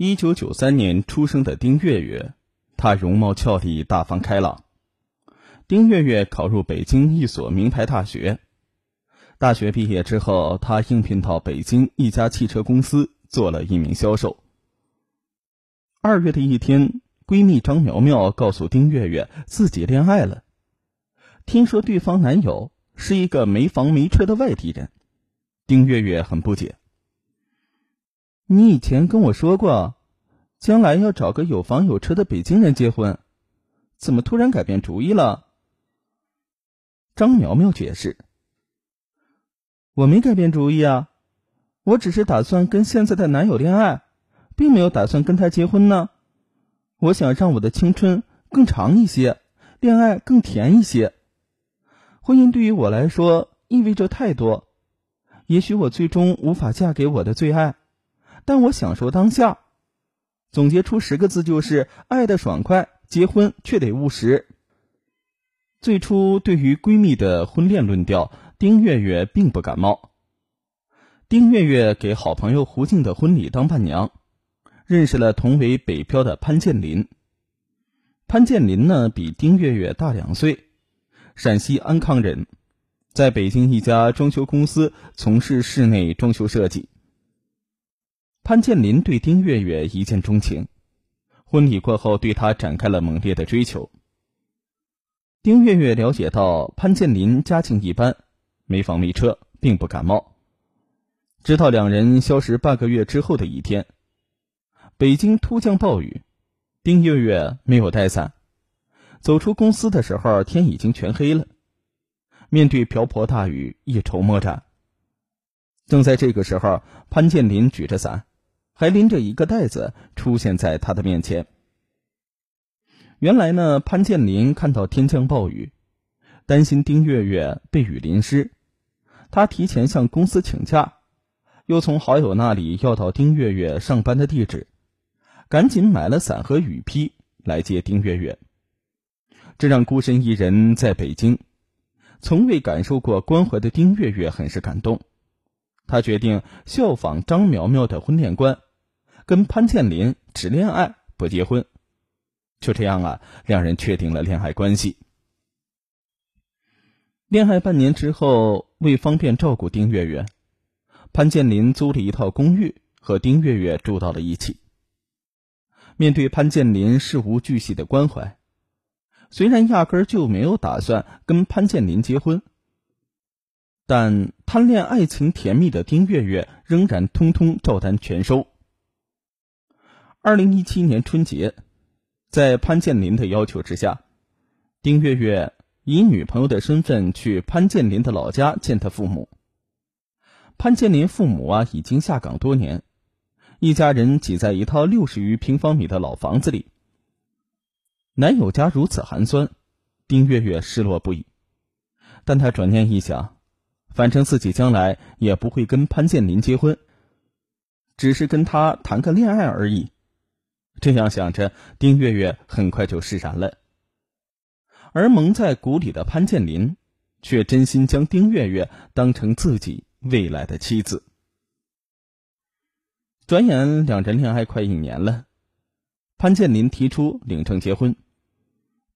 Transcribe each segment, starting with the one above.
一九九三年出生的丁月月，她容貌俏丽、大方开朗。丁月月考入北京一所名牌大学。大学毕业之后，她应聘到北京一家汽车公司做了一名销售。二月的一天，闺蜜张苗苗告诉丁月月自己恋爱了，听说对方男友是一个没房没车的外地人，丁月月很不解。你以前跟我说过，将来要找个有房有车的北京人结婚，怎么突然改变主意了？张苗苗解释：“我没改变主意啊，我只是打算跟现在的男友恋爱，并没有打算跟他结婚呢。我想让我的青春更长一些，恋爱更甜一些。婚姻对于我来说意味着太多，也许我最终无法嫁给我的最爱。”但我享受当下，总结出十个字就是爱的爽快，结婚却得务实。最初对于闺蜜的婚恋论调，丁月月并不感冒。丁月月给好朋友胡静的婚礼当伴娘，认识了同为北漂的潘建林。潘建林呢比丁月月大两岁，陕西安康人，在北京一家装修公司从事室内装修设计。潘建林对丁月月一见钟情，婚礼过后对她展开了猛烈的追求。丁月月了解到潘建林家境一般，没房没车，并不感冒。直到两人消失半个月之后的一天，北京突降暴雨，丁月月没有带伞，走出公司的时候天已经全黑了。面对瓢泼大雨，一筹莫展。正在这个时候，潘建林举着伞。还拎着一个袋子出现在他的面前。原来呢，潘建林看到天降暴雨，担心丁月月被雨淋湿，他提前向公司请假，又从好友那里要到丁月月上班的地址，赶紧买了伞和雨披来接丁月月。这让孤身一人在北京，从未感受过关怀的丁月月很是感动，他决定效仿张苗苗的婚恋观。跟潘建林只恋爱不结婚，就这样啊，两人确定了恋爱关系。恋爱半年之后，为方便照顾丁月月，潘建林租了一套公寓和丁月月住到了一起。面对潘建林事无巨细的关怀，虽然压根就没有打算跟潘建林结婚，但贪恋爱情甜蜜的丁月月仍然通通照单全收。二零一七年春节，在潘建林的要求之下，丁月月以女朋友的身份去潘建林的老家见他父母。潘建林父母啊已经下岗多年，一家人挤在一套六十余平方米的老房子里。男友家如此寒酸，丁月月失落不已。但她转念一想，反正自己将来也不会跟潘建林结婚，只是跟他谈个恋爱而已。这样想着，丁月月很快就释然了。而蒙在鼓里的潘建林，却真心将丁月月当成自己未来的妻子。转眼两人恋爱快一年了，潘建林提出领证结婚，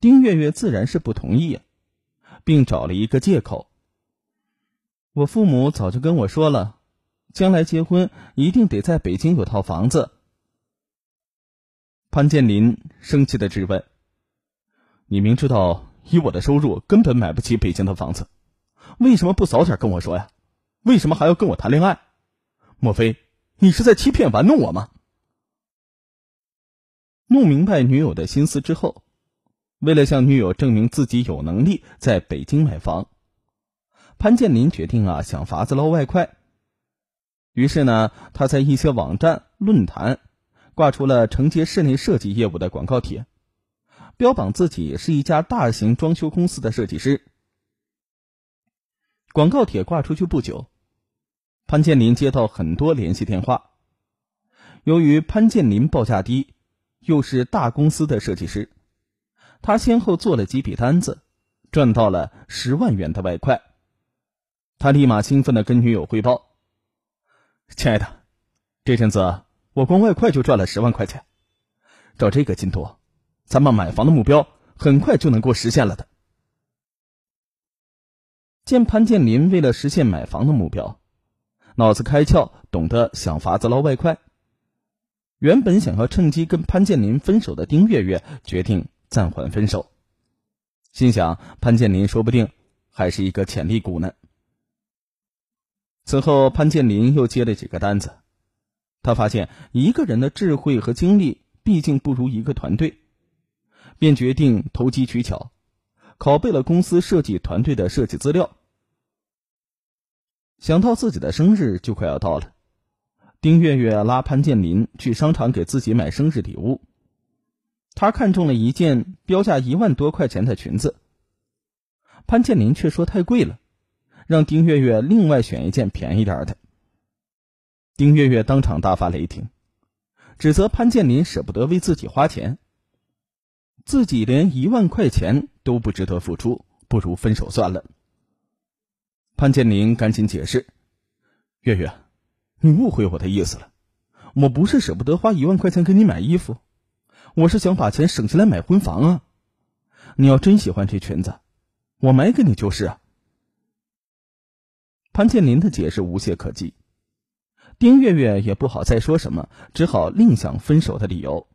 丁月月自然是不同意，并找了一个借口：“我父母早就跟我说了，将来结婚一定得在北京有套房子。”潘建林生气的质问：“你明知道以我的收入根本买不起北京的房子，为什么不早点跟我说呀？为什么还要跟我谈恋爱？莫非你是在欺骗玩弄我吗？”弄明白女友的心思之后，为了向女友证明自己有能力在北京买房，潘建林决定啊想法子捞外快。于是呢，他在一些网站论坛。挂出了承接室内设计业务的广告帖，标榜自己是一家大型装修公司的设计师。广告帖挂出去不久，潘建林接到很多联系电话。由于潘建林报价低，又是大公司的设计师，他先后做了几笔单子，赚到了十万元的外快。他立马兴奋的跟女友汇报：“亲爱的，这阵子……”我光外快就赚了十万块钱。照这个进度，咱们买房的目标很快就能够实现了的。见潘建林为了实现买房的目标，脑子开窍，懂得想法子捞外快。原本想要趁机跟潘建林分手的丁月月，决定暂缓分手，心想潘建林说不定还是一个潜力股呢。此后，潘建林又接了几个单子，他发现一个人的智慧和精力毕竟不如一个团队，便决定投机取巧，拷贝了公司设计团队的设计资料。想到自己的生日就快要到了，丁月月拉潘建林去商场给自己买生日礼物。他看中了一件标价一万多块钱的裙子，潘建林却说太贵了。让丁月月另外选一件便宜点的。丁月月当场大发雷霆，指责潘建林舍不得为自己花钱，自己连一万块钱都不值得付出，不如分手算了。潘建林赶紧解释：“月月，你误会我的意思了，我不是舍不得花一万块钱给你买衣服，我是想把钱省下来买婚房啊！你要真喜欢这裙子，我买给你就是啊。”潘建林的解释无懈可击，丁月月也不好再说什么，只好另想分手的理由。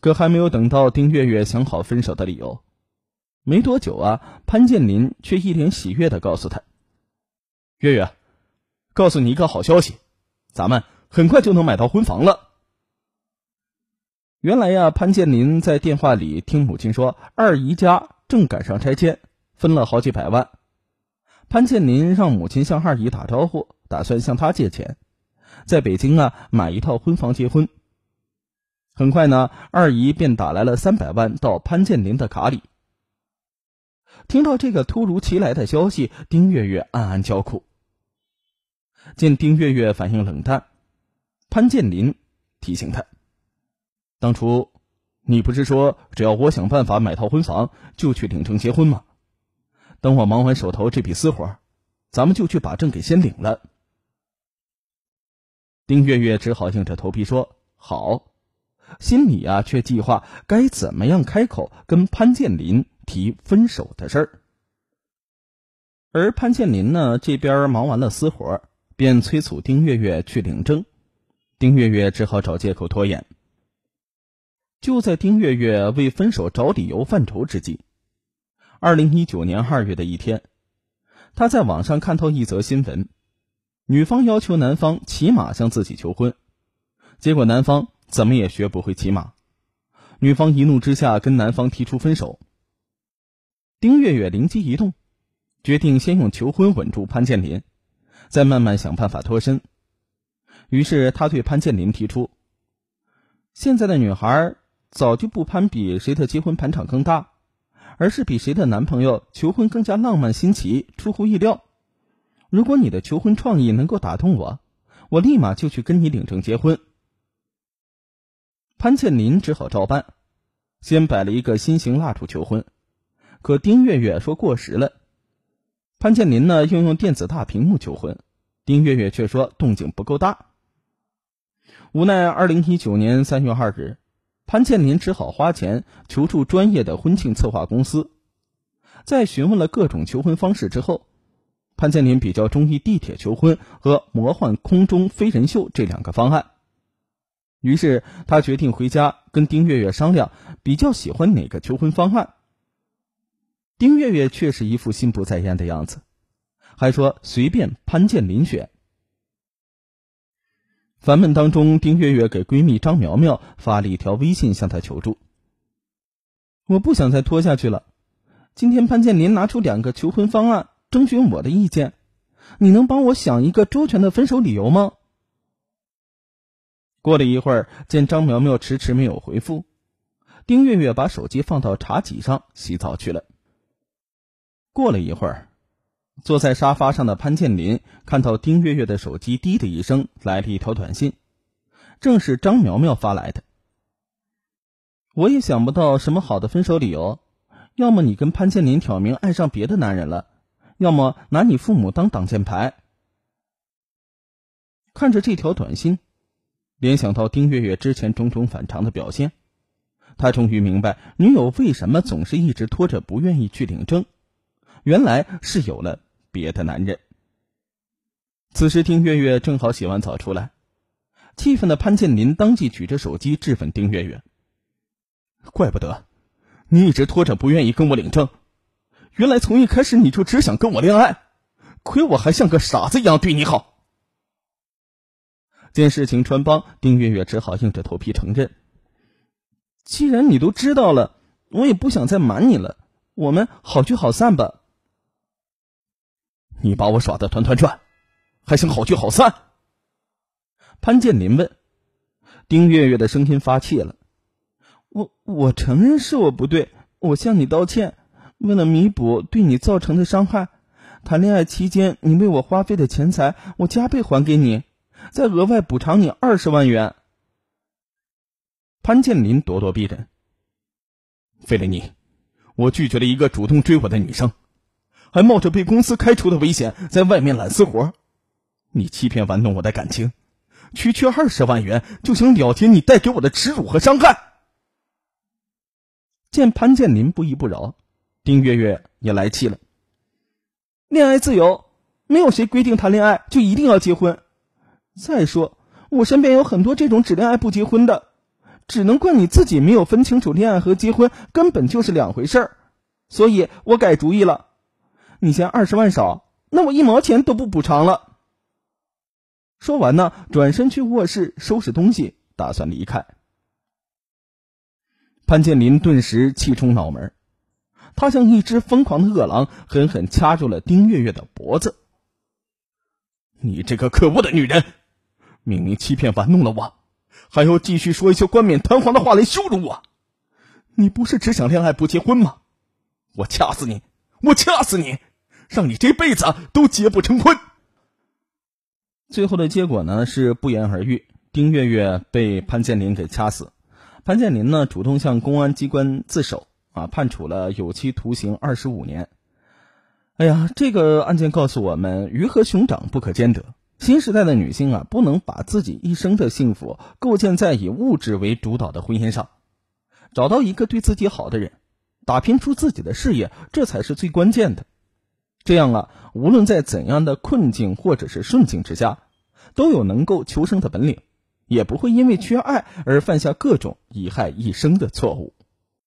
可还没有等到丁月月想好分手的理由，没多久啊，潘建林却一脸喜悦的告诉他：“月月，告诉你一个好消息，咱们很快就能买到婚房了。”原来呀，潘建林在电话里听母亲说，二姨家正赶上拆迁，分了好几百万。潘建林让母亲向二姨打招呼，打算向她借钱，在北京啊买一套婚房结婚。很快呢，二姨便打来了三百万到潘建林的卡里。听到这个突如其来的消息，丁月月暗暗叫苦。见丁月月反应冷淡，潘建林提醒他：“当初你不是说只要我想办法买套婚房，就去领证结婚吗？”等我忙完手头这笔私活，咱们就去把证给先领了。丁月月只好硬着头皮说好，心里啊却计划该怎么样开口跟潘建林提分手的事儿。而潘建林呢，这边忙完了私活，便催促丁月月去领证。丁月月只好找借口拖延。就在丁月月为分手找理由犯愁之际。二零一九年二月的一天，他在网上看到一则新闻：女方要求男方骑马向自己求婚，结果男方怎么也学不会骑马，女方一怒之下跟男方提出分手。丁月月灵机一动，决定先用求婚稳住潘建林，再慢慢想办法脱身。于是他对潘建林提出：现在的女孩早就不攀比谁的结婚盘场更大。而是比谁的男朋友求婚更加浪漫新奇，出乎意料。如果你的求婚创意能够打动我，我立马就去跟你领证结婚。潘建林只好照办，先摆了一个心形蜡烛求婚。可丁月月说过时了。潘建林呢，又用电子大屏幕求婚，丁月月却说动静不够大。无奈，二零一九年三月二日。潘建林只好花钱求助专业的婚庆策划公司，在询问了各种求婚方式之后，潘建林比较中意地铁求婚和魔幻空中飞人秀这两个方案。于是他决定回家跟丁月月商量，比较喜欢哪个求婚方案。丁月月却是一副心不在焉的样子，还说随便潘建林选。烦闷当中，丁月月给闺蜜张苗苗发了一条微信，向她求助：“我不想再拖下去了。今天潘建林拿出两个求婚方案，征询我的意见，你能帮我想一个周全的分手理由吗？”过了一会儿，见张苗苗迟迟没有回复，丁月月把手机放到茶几上洗澡去了。过了一会儿。坐在沙发上的潘建林看到丁月月的手机“滴”的一声来了一条短信，正是张苗苗发来的。我也想不到什么好的分手理由，要么你跟潘建林挑明爱上别的男人了，要么拿你父母当挡箭牌。看着这条短信，联想到丁月月之前种种反常的表现，他终于明白女友为什么总是一直拖着不愿意去领证，原来是有了别的男人。此时，丁月月正好洗完澡出来，气愤的潘建林当即举着手机质问丁月月：“怪不得你一直拖着不愿意跟我领证，原来从一开始你就只想跟我恋爱，亏我还像个傻子一样对你好。”见事情穿帮，丁月月只好硬着头皮承认：“既然你都知道了，我也不想再瞒你了，我们好聚好散吧。”你把我耍的团团转。还想好聚好散？潘建林问。丁月月的声音发气了。我我承认是我不对，我向你道歉。为了弥补对你造成的伤害，谈恋爱期间你为我花费的钱财，我加倍还给你，再额外补偿你二十万元。潘建林咄咄逼人。为了你，我拒绝了一个主动追我的女生，还冒着被公司开除的危险，在外面揽私活。你欺骗玩弄我的感情，区区二十万元就想了结你带给我的耻辱和伤害。见潘建林不依不饶，丁月月也来气了。恋爱自由，没有谁规定谈恋爱就一定要结婚。再说，我身边有很多这种只恋爱不结婚的，只能怪你自己没有分清楚恋爱和结婚根本就是两回事儿。所以我改主意了，你嫌二十万少，那我一毛钱都不补偿了。说完呢，转身去卧室收拾东西，打算离开。潘建林顿时气冲脑门，他像一只疯狂的饿狼，狠狠掐住了丁月月的脖子。你这个可恶的女人，明明欺骗玩弄了我，还要继续说一些冠冕堂皇的话来羞辱我。你不是只想恋爱不结婚吗？我掐死你！我掐死你！让你这辈子都结不成婚！最后的结果呢是不言而喻，丁月月被潘建林给掐死。潘建林呢主动向公安机关自首，啊，判处了有期徒刑二十五年。哎呀，这个案件告诉我们，鱼和熊掌不可兼得。新时代的女性啊，不能把自己一生的幸福构建在以物质为主导的婚姻上，找到一个对自己好的人，打拼出自己的事业，这才是最关键的。这样啊，无论在怎样的困境或者是顺境之下，都有能够求生的本领，也不会因为缺爱而犯下各种贻害一生的错误。